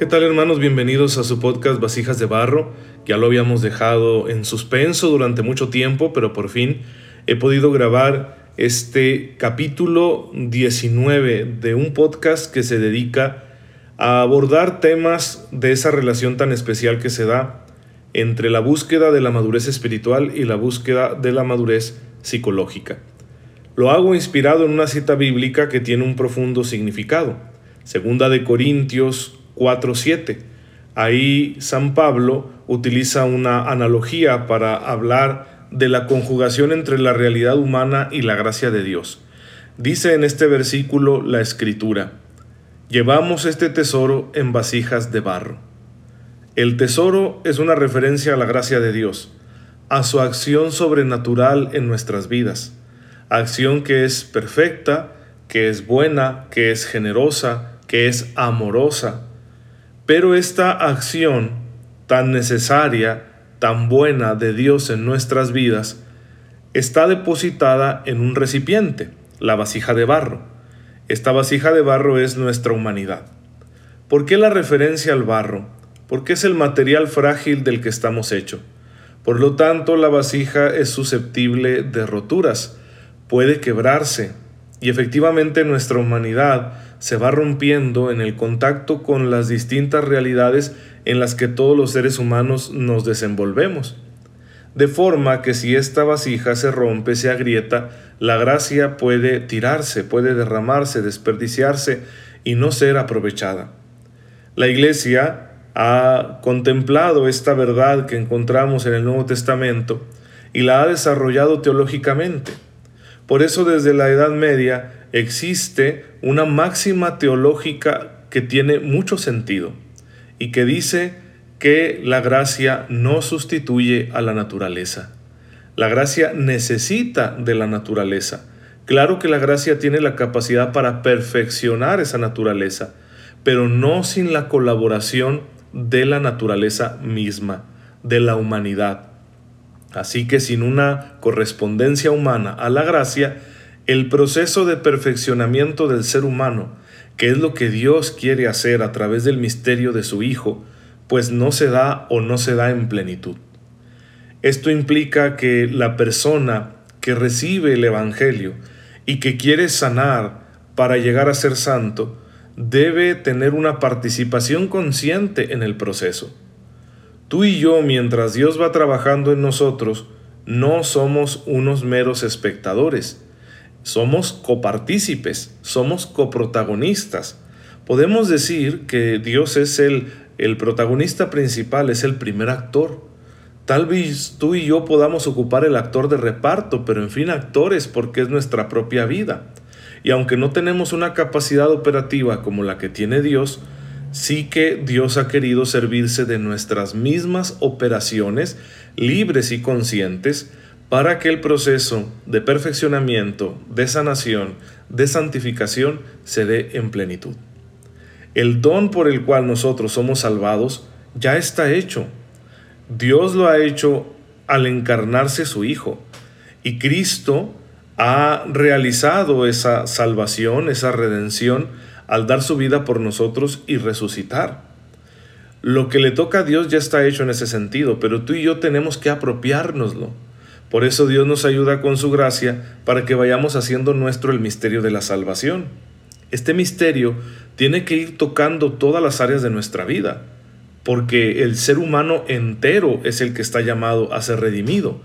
¿Qué tal hermanos? Bienvenidos a su podcast Vasijas de Barro. Ya lo habíamos dejado en suspenso durante mucho tiempo, pero por fin he podido grabar este capítulo 19 de un podcast que se dedica a abordar temas de esa relación tan especial que se da entre la búsqueda de la madurez espiritual y la búsqueda de la madurez psicológica. Lo hago inspirado en una cita bíblica que tiene un profundo significado. Segunda de Corintios 4.7. Ahí San Pablo utiliza una analogía para hablar de la conjugación entre la realidad humana y la gracia de Dios. Dice en este versículo la escritura, llevamos este tesoro en vasijas de barro. El tesoro es una referencia a la gracia de Dios, a su acción sobrenatural en nuestras vidas, acción que es perfecta, que es buena, que es generosa, que es amorosa, pero esta acción tan necesaria, tan buena de Dios en nuestras vidas, está depositada en un recipiente, la vasija de barro. Esta vasija de barro es nuestra humanidad. ¿Por qué la referencia al barro? Porque es el material frágil del que estamos hechos. Por lo tanto, la vasija es susceptible de roturas, puede quebrarse, y efectivamente nuestra humanidad se va rompiendo en el contacto con las distintas realidades en las que todos los seres humanos nos desenvolvemos. De forma que si esta vasija se rompe, se agrieta, la gracia puede tirarse, puede derramarse, desperdiciarse y no ser aprovechada. La Iglesia ha contemplado esta verdad que encontramos en el Nuevo Testamento y la ha desarrollado teológicamente. Por eso desde la Edad Media existe una máxima teológica que tiene mucho sentido y que dice que la gracia no sustituye a la naturaleza. La gracia necesita de la naturaleza. Claro que la gracia tiene la capacidad para perfeccionar esa naturaleza, pero no sin la colaboración de la naturaleza misma, de la humanidad. Así que sin una correspondencia humana a la gracia, el proceso de perfeccionamiento del ser humano, que es lo que Dios quiere hacer a través del misterio de su Hijo, pues no se da o no se da en plenitud. Esto implica que la persona que recibe el Evangelio y que quiere sanar para llegar a ser santo, debe tener una participación consciente en el proceso. Tú y yo, mientras Dios va trabajando en nosotros, no somos unos meros espectadores, somos copartícipes, somos coprotagonistas. Podemos decir que Dios es el, el protagonista principal, es el primer actor. Tal vez tú y yo podamos ocupar el actor de reparto, pero en fin actores porque es nuestra propia vida. Y aunque no tenemos una capacidad operativa como la que tiene Dios, sí que Dios ha querido servirse de nuestras mismas operaciones libres y conscientes para que el proceso de perfeccionamiento, de sanación, de santificación se dé en plenitud. El don por el cual nosotros somos salvados ya está hecho. Dios lo ha hecho al encarnarse su Hijo. Y Cristo ha realizado esa salvación, esa redención, al dar su vida por nosotros y resucitar. Lo que le toca a Dios ya está hecho en ese sentido, pero tú y yo tenemos que apropiárnoslo. Por eso Dios nos ayuda con su gracia para que vayamos haciendo nuestro el misterio de la salvación. Este misterio tiene que ir tocando todas las áreas de nuestra vida, porque el ser humano entero es el que está llamado a ser redimido,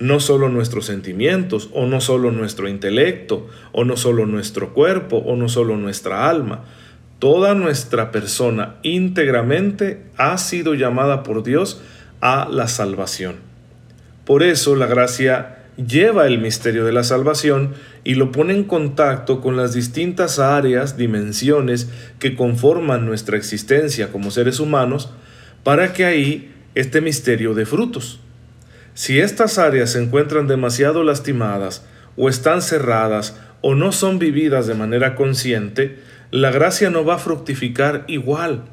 no solo nuestros sentimientos, o no solo nuestro intelecto, o no solo nuestro cuerpo, o no solo nuestra alma. Toda nuestra persona íntegramente ha sido llamada por Dios a la salvación. Por eso la gracia lleva el misterio de la salvación y lo pone en contacto con las distintas áreas, dimensiones que conforman nuestra existencia como seres humanos, para que ahí este misterio dé frutos. Si estas áreas se encuentran demasiado lastimadas o están cerradas o no son vividas de manera consciente, la gracia no va a fructificar igual.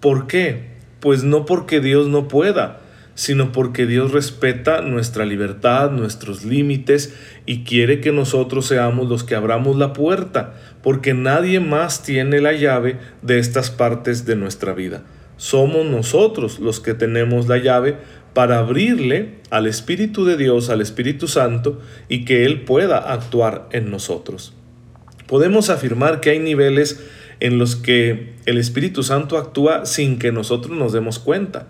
¿Por qué? Pues no porque Dios no pueda, sino porque Dios respeta nuestra libertad, nuestros límites y quiere que nosotros seamos los que abramos la puerta, porque nadie más tiene la llave de estas partes de nuestra vida. Somos nosotros los que tenemos la llave para abrirle al Espíritu de Dios, al Espíritu Santo, y que Él pueda actuar en nosotros. Podemos afirmar que hay niveles en los que el Espíritu Santo actúa sin que nosotros nos demos cuenta.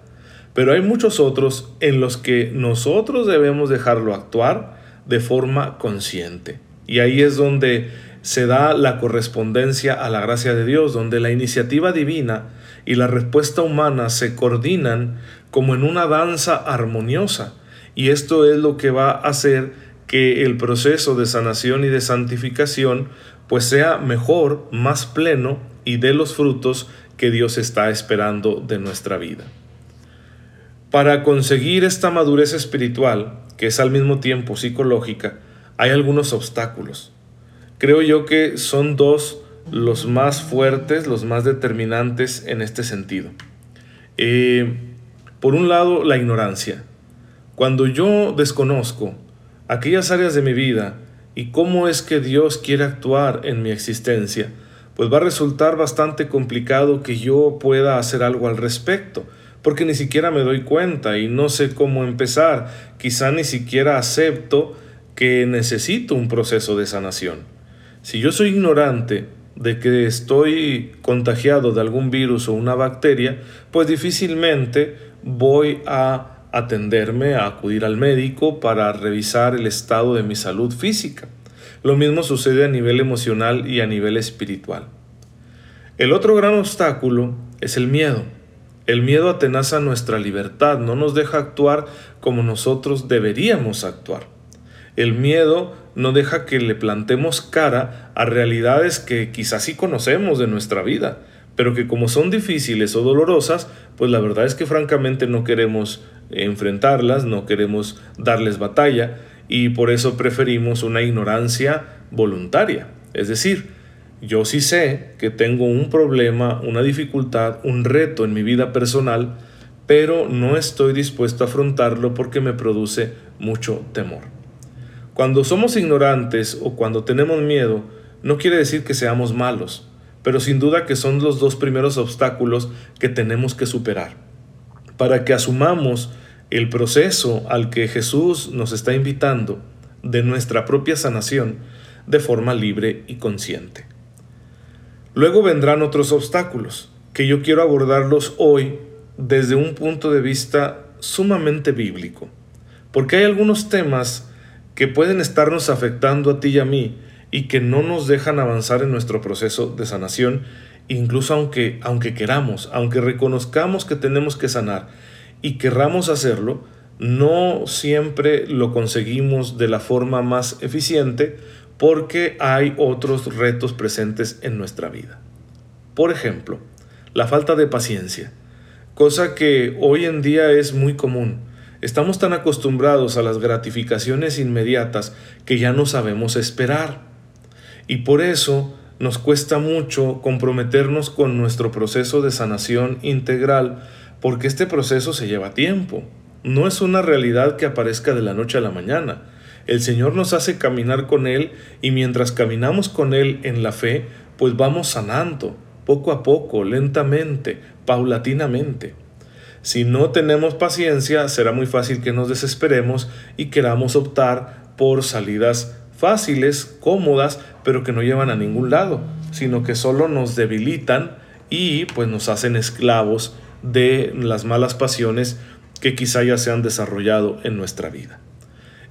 Pero hay muchos otros en los que nosotros debemos dejarlo actuar de forma consciente. Y ahí es donde se da la correspondencia a la gracia de Dios, donde la iniciativa divina y la respuesta humana se coordinan como en una danza armoniosa. Y esto es lo que va a hacer que el proceso de sanación y de santificación pues sea mejor, más pleno y dé los frutos que Dios está esperando de nuestra vida. Para conseguir esta madurez espiritual, que es al mismo tiempo psicológica, hay algunos obstáculos. Creo yo que son dos los más fuertes, los más determinantes en este sentido. Eh, por un lado, la ignorancia. Cuando yo desconozco aquellas áreas de mi vida y cómo es que Dios quiere actuar en mi existencia, pues va a resultar bastante complicado que yo pueda hacer algo al respecto porque ni siquiera me doy cuenta y no sé cómo empezar. Quizá ni siquiera acepto que necesito un proceso de sanación. Si yo soy ignorante de que estoy contagiado de algún virus o una bacteria, pues difícilmente voy a atenderme, a acudir al médico para revisar el estado de mi salud física. Lo mismo sucede a nivel emocional y a nivel espiritual. El otro gran obstáculo es el miedo. El miedo atenaza nuestra libertad, no nos deja actuar como nosotros deberíamos actuar. El miedo no deja que le plantemos cara a realidades que quizás sí conocemos de nuestra vida, pero que como son difíciles o dolorosas, pues la verdad es que francamente no queremos enfrentarlas, no queremos darles batalla y por eso preferimos una ignorancia voluntaria. Es decir, yo sí sé que tengo un problema, una dificultad, un reto en mi vida personal, pero no estoy dispuesto a afrontarlo porque me produce mucho temor. Cuando somos ignorantes o cuando tenemos miedo, no quiere decir que seamos malos, pero sin duda que son los dos primeros obstáculos que tenemos que superar. Para que asumamos el proceso al que Jesús nos está invitando de nuestra propia sanación de forma libre y consciente. Luego vendrán otros obstáculos, que yo quiero abordarlos hoy desde un punto de vista sumamente bíblico, porque hay algunos temas que pueden estarnos afectando a ti y a mí y que no nos dejan avanzar en nuestro proceso de sanación, incluso aunque, aunque queramos, aunque reconozcamos que tenemos que sanar y querramos hacerlo, no siempre lo conseguimos de la forma más eficiente porque hay otros retos presentes en nuestra vida. Por ejemplo, la falta de paciencia, cosa que hoy en día es muy común. Estamos tan acostumbrados a las gratificaciones inmediatas que ya no sabemos esperar. Y por eso nos cuesta mucho comprometernos con nuestro proceso de sanación integral, porque este proceso se lleva tiempo. No es una realidad que aparezca de la noche a la mañana el Señor nos hace caminar con Él y mientras caminamos con Él en la fe, pues vamos sanando, poco a poco, lentamente, paulatinamente. Si no tenemos paciencia, será muy fácil que nos desesperemos y queramos optar por salidas fáciles, cómodas, pero que no llevan a ningún lado, sino que solo nos debilitan y pues nos hacen esclavos de las malas pasiones que quizá ya se han desarrollado en nuestra vida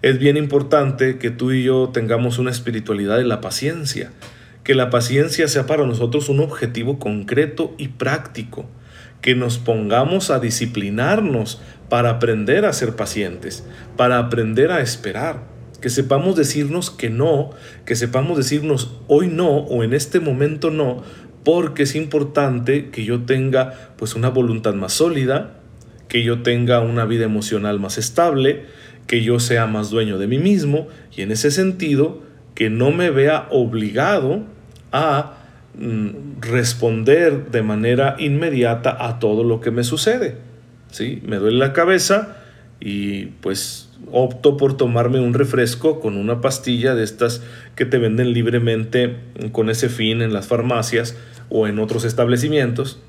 es bien importante que tú y yo tengamos una espiritualidad de la paciencia, que la paciencia sea para nosotros un objetivo concreto y práctico, que nos pongamos a disciplinarnos para aprender a ser pacientes, para aprender a esperar, que sepamos decirnos que no, que sepamos decirnos hoy no o en este momento no, porque es importante que yo tenga pues una voluntad más sólida, que yo tenga una vida emocional más estable, que yo sea más dueño de mí mismo y en ese sentido que no me vea obligado a mm, responder de manera inmediata a todo lo que me sucede. ¿sí? Me duele la cabeza y pues opto por tomarme un refresco con una pastilla de estas que te venden libremente con ese fin en las farmacias o en otros establecimientos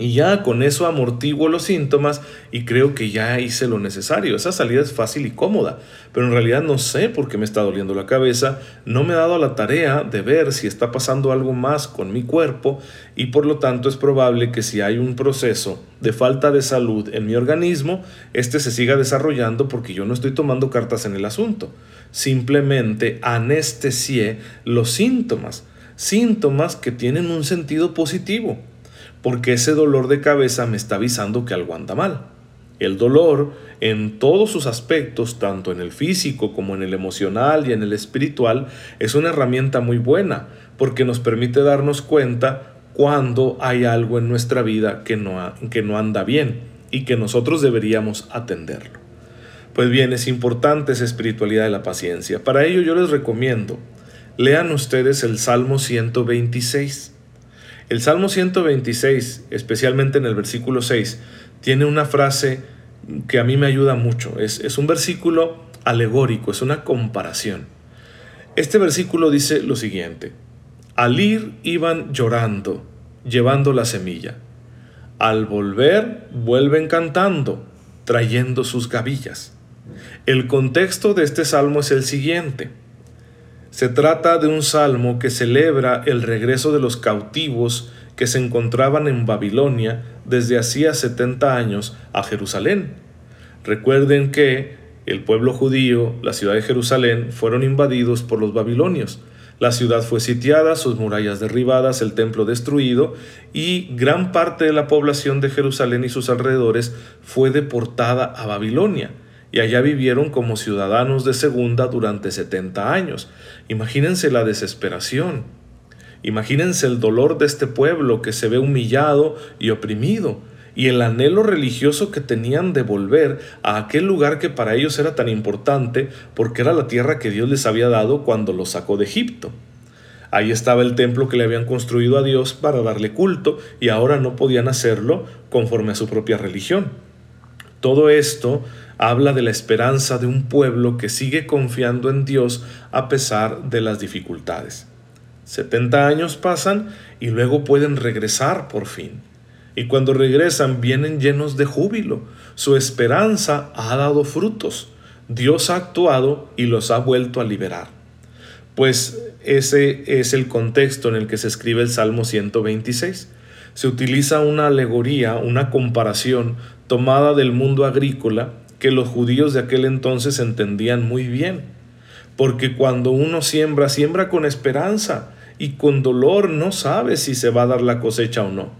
y ya con eso amortiguo los síntomas y creo que ya hice lo necesario. Esa salida es fácil y cómoda, pero en realidad no sé por qué me está doliendo la cabeza, no me he dado la tarea de ver si está pasando algo más con mi cuerpo y por lo tanto es probable que si hay un proceso de falta de salud en mi organismo, este se siga desarrollando porque yo no estoy tomando cartas en el asunto. Simplemente anestesié los síntomas, síntomas que tienen un sentido positivo porque ese dolor de cabeza me está avisando que algo anda mal. El dolor, en todos sus aspectos, tanto en el físico como en el emocional y en el espiritual, es una herramienta muy buena, porque nos permite darnos cuenta cuando hay algo en nuestra vida que no, que no anda bien y que nosotros deberíamos atenderlo. Pues bien, es importante esa espiritualidad de la paciencia. Para ello yo les recomiendo, lean ustedes el Salmo 126. El Salmo 126, especialmente en el versículo 6, tiene una frase que a mí me ayuda mucho. Es, un versículo alegórico, es una comparación. Este versículo dice lo siguiente. Al ir iban llorando, llevando la semilla. Al volver vuelven cantando, trayendo sus gavillas. El contexto de este salmo es el siguiente. Se trata de un salmo que celebra el regreso de los cautivos que se encontraban en Babilonia desde hacía 70 años a Jerusalén. Recuerden que el pueblo judío, la ciudad de Jerusalén, fueron invadidos por los babilonios. La ciudad fue sitiada, sus murallas derribadas, el templo destruido y gran parte de la población de Jerusalén y sus alrededores fue deportada a Babilonia y allá vivieron como ciudadanos de segunda durante 70 años. Imagínense la desesperación. Imagínense el dolor de este pueblo que se ve humillado y oprimido y el anhelo religioso que tenían de volver a aquel lugar que para ellos era tan importante porque era la tierra que Dios les había dado cuando los sacó de Egipto. Ahí estaba el templo que le habían construido a Dios para darle culto y ahora no podían hacerlo conforme a su propia religión. Todo esto habla de la esperanza de un pueblo que sigue confiando en Dios a pesar de las dificultades. 70 años pasan y luego pueden regresar por fin. Y cuando regresan vienen llenos de júbilo. Su esperanza ha dado frutos. Dios ha actuado y los ha vuelto a liberar. Pues ese es el contexto en el que se escribe el Salmo 126. Se utiliza una alegoría, una comparación tomada del mundo agrícola que los judíos de aquel entonces entendían muy bien. Porque cuando uno siembra, siembra con esperanza y con dolor no sabe si se va a dar la cosecha o no.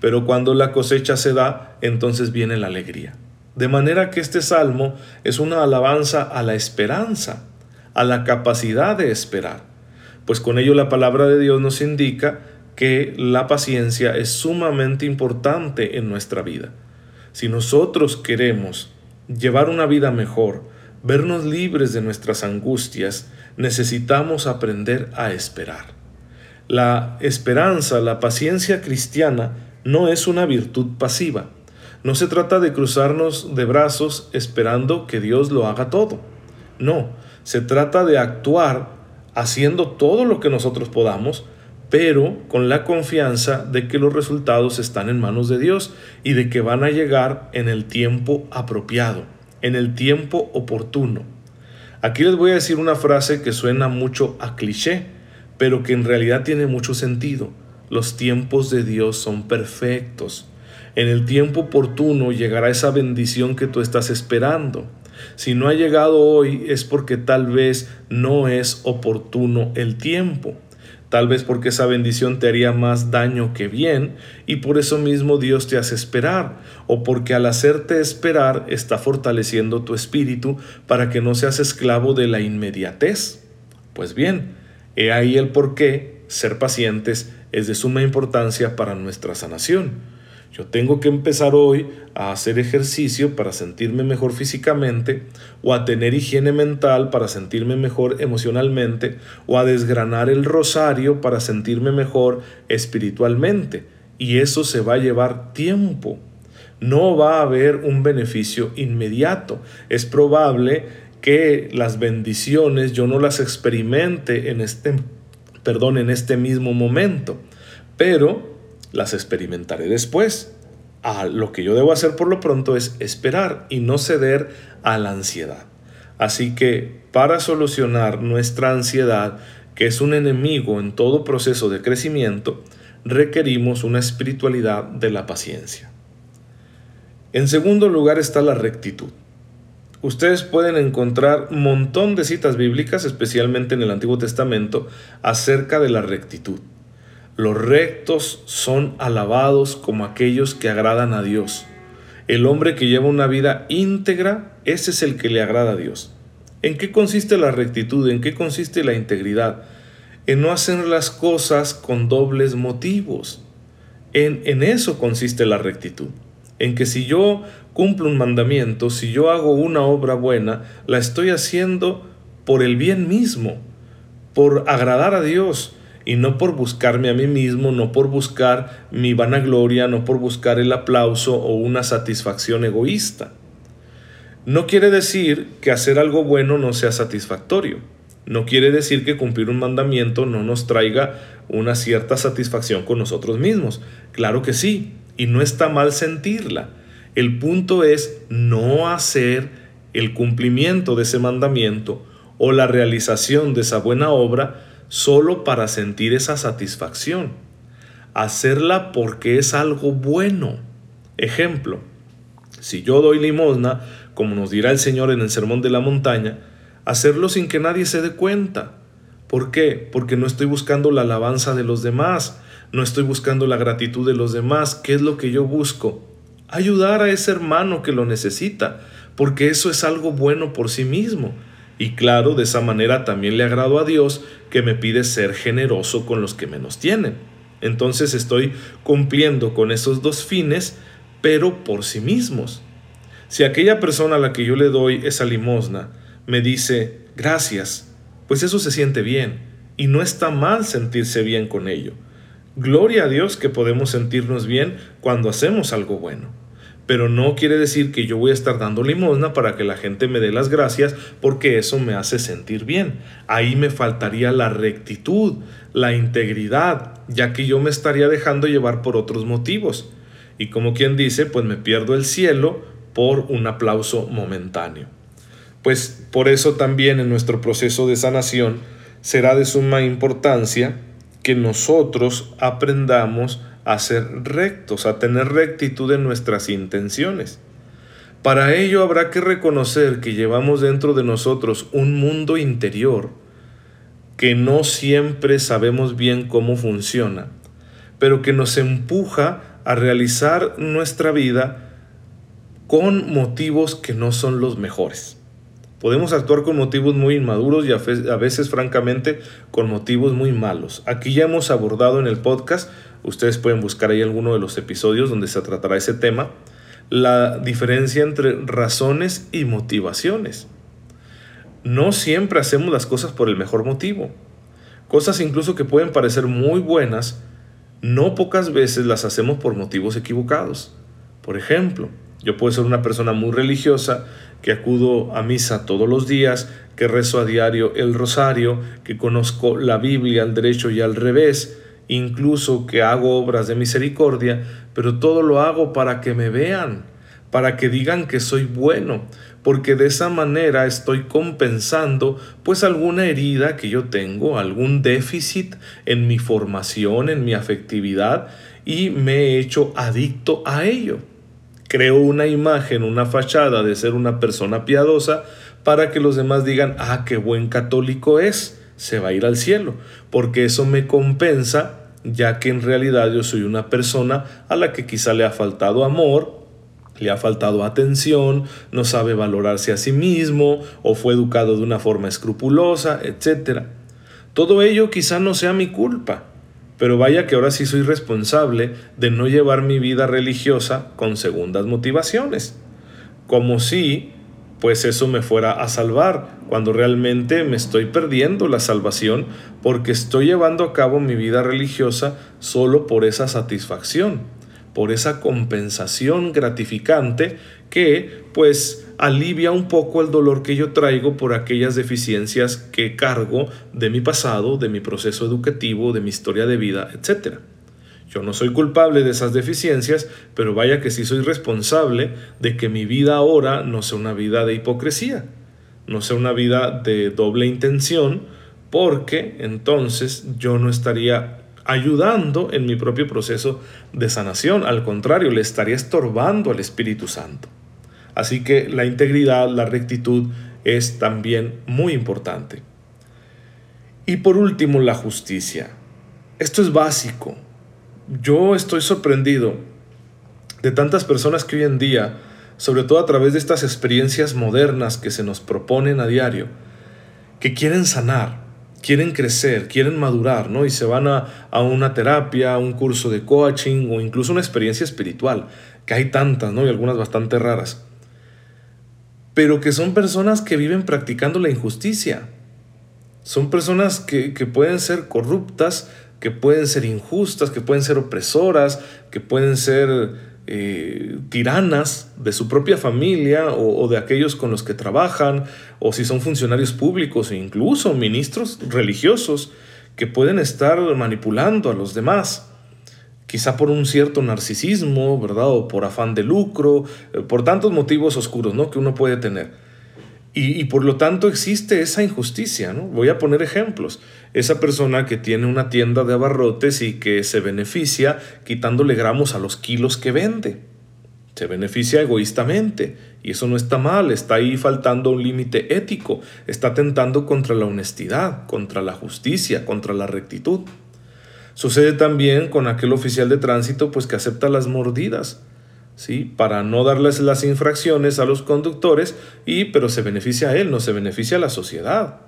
Pero cuando la cosecha se da, entonces viene la alegría. De manera que este salmo es una alabanza a la esperanza, a la capacidad de esperar. Pues con ello la palabra de Dios nos indica que la paciencia es sumamente importante en nuestra vida. Si nosotros queremos llevar una vida mejor, vernos libres de nuestras angustias, necesitamos aprender a esperar. La esperanza, la paciencia cristiana no es una virtud pasiva. No se trata de cruzarnos de brazos esperando que Dios lo haga todo. No, se trata de actuar haciendo todo lo que nosotros podamos, pero con la confianza de que los resultados están en manos de Dios y de que van a llegar en el tiempo apropiado, en el tiempo oportuno. Aquí les voy a decir una frase que suena mucho a cliché, pero que en realidad tiene mucho sentido. Los tiempos de Dios son perfectos. En el tiempo oportuno llegará esa bendición que tú estás esperando. Si no ha llegado hoy es porque tal vez no es oportuno el tiempo tal vez porque esa bendición te haría más daño que bien, y por eso mismo Dios te hace esperar, o porque al hacerte esperar está fortaleciendo tu espíritu para que no seas esclavo de la inmediatez. Pues bien, he ahí el por qué ser pacientes es de suma importancia para nuestra sanación. Yo tengo que empezar hoy a hacer ejercicio para sentirme mejor físicamente, o a tener higiene mental para sentirme mejor emocionalmente, o a desgranar el rosario para sentirme mejor espiritualmente. Y eso se va a llevar tiempo. no va a haber un beneficio inmediato. Es probable que las bendiciones yo no las experimente en este, perdón, en este mismo momento, pero las experimentaré después. Ah, lo que yo debo hacer por lo pronto es esperar y no ceder a la ansiedad. Así que para solucionar nuestra ansiedad, que es un enemigo en todo proceso de crecimiento, requerimos una espiritualidad de la paciencia. En segundo lugar está la rectitud. Ustedes pueden encontrar un montón de citas bíblicas, especialmente en el Antiguo Testamento, acerca de la rectitud. Los rectos son alabados como aquellos que agradan a Dios. El hombre que lleva una vida íntegra, ese es el que le agrada a Dios. ¿En qué consiste la rectitud? ¿En qué consiste la integridad? En no hacer las cosas con dobles motivos. En, en eso consiste la rectitud. En que si yo cumplo un mandamiento, si yo hago una obra buena, la estoy haciendo por el bien mismo, por agradar a Dios y no por buscarme a mí mismo, no por buscar mi vanagloria, no por buscar el aplauso o una satisfacción egoísta. No quiere decir que hacer algo bueno no sea satisfactorio. No quiere decir que cumplir un mandamiento no nos traiga una cierta satisfacción con nosotros mismos. Claro que sí, y no está mal sentirla. El punto es no hacer el cumplimiento de ese mandamiento o la realización de esa buena obra solo para sentir esa satisfacción. Hacerla porque es algo bueno. Ejemplo, si yo doy limosna, como nos dirá el Señor en el Sermón de la Montaña, hacerlo sin que nadie se dé cuenta. ¿Por qué? Porque no estoy buscando la alabanza de los demás, no estoy buscando la gratitud de los demás. ¿Qué es lo que yo busco? ayudar a ese hermano que lo necesita, porque eso es algo bueno por sí mismo. Y claro, de esa manera también le agrado a Dios que me pide ser generoso con los que menos tienen. Entonces estoy cumpliendo con esos dos fines, pero por sí mismos. Si aquella persona a la que yo le doy esa limosna me dice gracias, pues eso se siente bien y no está mal sentirse bien con ello. Gloria a Dios que podemos sentirnos bien cuando hacemos algo bueno pero no quiere decir que yo voy a estar dando limosna para que la gente me dé las gracias porque eso me hace sentir bien. Ahí me faltaría la rectitud, la integridad, ya que yo me estaría dejando llevar por otros motivos. Y como quien dice, pues me pierdo el cielo por un aplauso momentáneo. Pues por eso también en nuestro proceso de sanación será de suma importancia que nosotros aprendamos a ser rectos, a tener rectitud en nuestras intenciones. Para ello habrá que reconocer que llevamos dentro de nosotros un mundo interior que no siempre sabemos bien cómo funciona, pero que nos empuja a realizar nuestra vida con motivos que no son los mejores. Podemos actuar con motivos muy inmaduros y a veces, francamente, con motivos muy malos. Aquí ya hemos abordado en el podcast Ustedes pueden buscar ahí alguno de los episodios donde se tratará ese tema. La diferencia entre razones y motivaciones. No siempre hacemos las cosas por el mejor motivo. Cosas incluso que pueden parecer muy buenas, no pocas veces las hacemos por motivos equivocados. Por ejemplo, yo puedo ser una persona muy religiosa, que acudo a misa todos los días, que rezo a diario el rosario, que conozco la Biblia al derecho y al revés, incluso que hago obras de misericordia, pero todo lo hago para que me vean, para que digan que soy bueno, porque de esa manera estoy compensando pues alguna herida que yo tengo, algún déficit en mi formación, en mi afectividad, y me he hecho adicto a ello. Creo una imagen, una fachada de ser una persona piadosa para que los demás digan, ah, qué buen católico es, se va a ir al cielo, porque eso me compensa ya que en realidad yo soy una persona a la que quizá le ha faltado amor, le ha faltado atención, no sabe valorarse a sí mismo o fue educado de una forma escrupulosa, etc. Todo ello quizá no sea mi culpa, pero vaya que ahora sí soy responsable de no llevar mi vida religiosa con segundas motivaciones, como si pues eso me fuera a salvar, cuando realmente me estoy perdiendo la salvación porque estoy llevando a cabo mi vida religiosa solo por esa satisfacción, por esa compensación gratificante que pues alivia un poco el dolor que yo traigo por aquellas deficiencias que cargo de mi pasado, de mi proceso educativo, de mi historia de vida, etc. Yo no soy culpable de esas deficiencias, pero vaya que sí soy responsable de que mi vida ahora no sea una vida de hipocresía, no sea una vida de doble intención, porque entonces yo no estaría ayudando en mi propio proceso de sanación, al contrario, le estaría estorbando al Espíritu Santo. Así que la integridad, la rectitud es también muy importante. Y por último, la justicia. Esto es básico. Yo estoy sorprendido de tantas personas que hoy en día, sobre todo a través de estas experiencias modernas que se nos proponen a diario, que quieren sanar, quieren crecer, quieren madurar, ¿no? Y se van a, a, una terapia, a un curso de coaching o incluso una experiencia espiritual, que hay tantas, ¿no? Y algunas bastante raras. Pero que son personas que viven practicando la injusticia. Son personas que, que pueden ser corruptas, que pueden ser injustas, que pueden ser opresoras, que pueden ser eh, tiranas de su propia familia o, de aquellos con los que trabajan, o si son funcionarios públicos e incluso ministros religiosos que pueden estar manipulando a los demás, quizá por un cierto narcisismo, ¿verdad? O por afán de lucro, eh, por tantos motivos oscuros, ¿no? Que uno puede tener. Y, por lo tanto existe esa injusticia, ¿no? Voy a poner ejemplos. Esa persona que tiene una tienda de abarrotes y que se beneficia quitándole gramos a los kilos que vende. Se beneficia egoístamente y eso no está mal, está ahí faltando un límite ético, está atentando contra la honestidad, contra la justicia, contra la rectitud. Sucede también con aquel oficial de tránsito pues que acepta las mordidas para no darles las infracciones a los conductores, y, pero se beneficia a él, no se beneficia a la sociedad.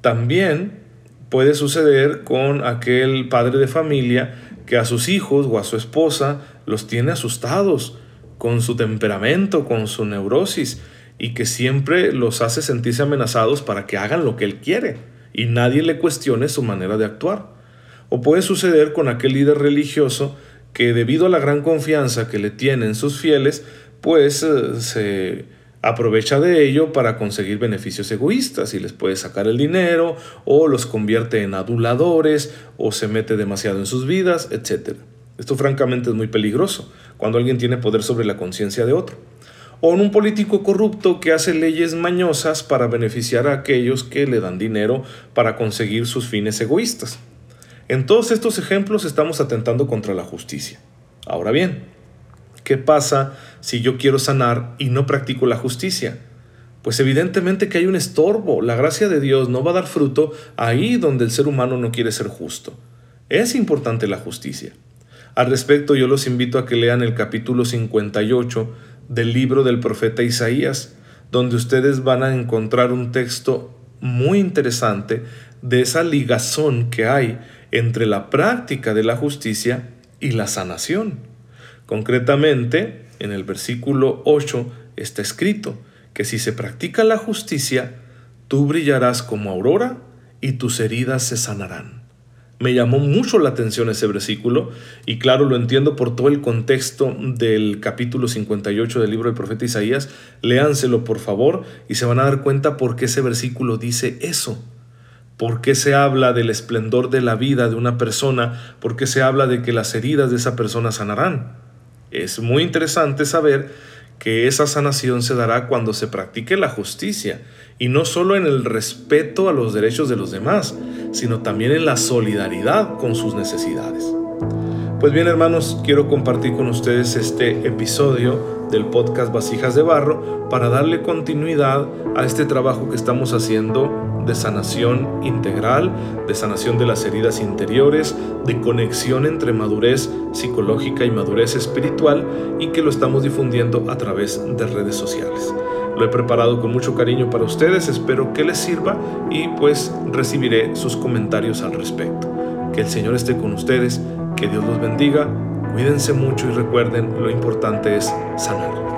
También puede suceder con aquel padre de familia que a sus hijos o a su esposa los tiene asustados con su temperamento, con su neurosis, y que siempre los hace sentirse amenazados para que hagan lo que él quiere y nadie le cuestione su manera de actuar. O puede suceder con aquel líder religioso que debido a la gran confianza que le tienen sus fieles, pues eh, se aprovecha de ello para conseguir beneficios egoístas y les puede sacar el dinero o los convierte en aduladores o se mete demasiado en sus vidas, etc. Esto francamente es muy peligroso cuando alguien tiene poder sobre la conciencia de otro. O en un político corrupto que hace leyes mañosas para beneficiar a aquellos que le dan dinero para conseguir sus fines egoístas. En todos estos ejemplos estamos atentando contra la justicia. Ahora bien, ¿qué pasa si yo quiero sanar y no practico la justicia? Pues evidentemente que hay un estorbo. La gracia de Dios no va a dar fruto ahí donde el ser humano no quiere ser justo. Es importante la justicia. Al respecto, yo los invito a que lean el capítulo 58 del libro del profeta Isaías, donde ustedes van a encontrar un texto muy interesante de esa ligazón que hay entre la práctica de la justicia y la sanación. Concretamente, en el versículo 8 está escrito que si se practica la justicia, tú brillarás como aurora y tus heridas se sanarán. Me llamó mucho la atención ese versículo y claro, lo entiendo por todo el contexto del capítulo 58 del libro del profeta Isaías. Léanselo por favor y se van a dar cuenta por qué ese versículo dice eso. ¿Por qué se habla del esplendor de la vida de una persona? ¿Por qué se habla de que las heridas de esa persona sanarán? Es muy interesante saber que esa sanación se dará cuando se practique la justicia, y no solo en el respeto a los derechos de los demás, sino también en la solidaridad con sus necesidades. Pues bien hermanos, quiero compartir con ustedes este episodio del podcast Vasijas de Barro para darle continuidad a este trabajo que estamos haciendo de sanación integral, de sanación de las heridas interiores, de conexión entre madurez psicológica y madurez espiritual y que lo estamos difundiendo a través de redes sociales. Lo he preparado con mucho cariño para ustedes, espero que les sirva y pues recibiré sus comentarios al respecto. Que el Señor esté con ustedes, que Dios los bendiga, cuídense mucho y recuerden lo importante es sanar.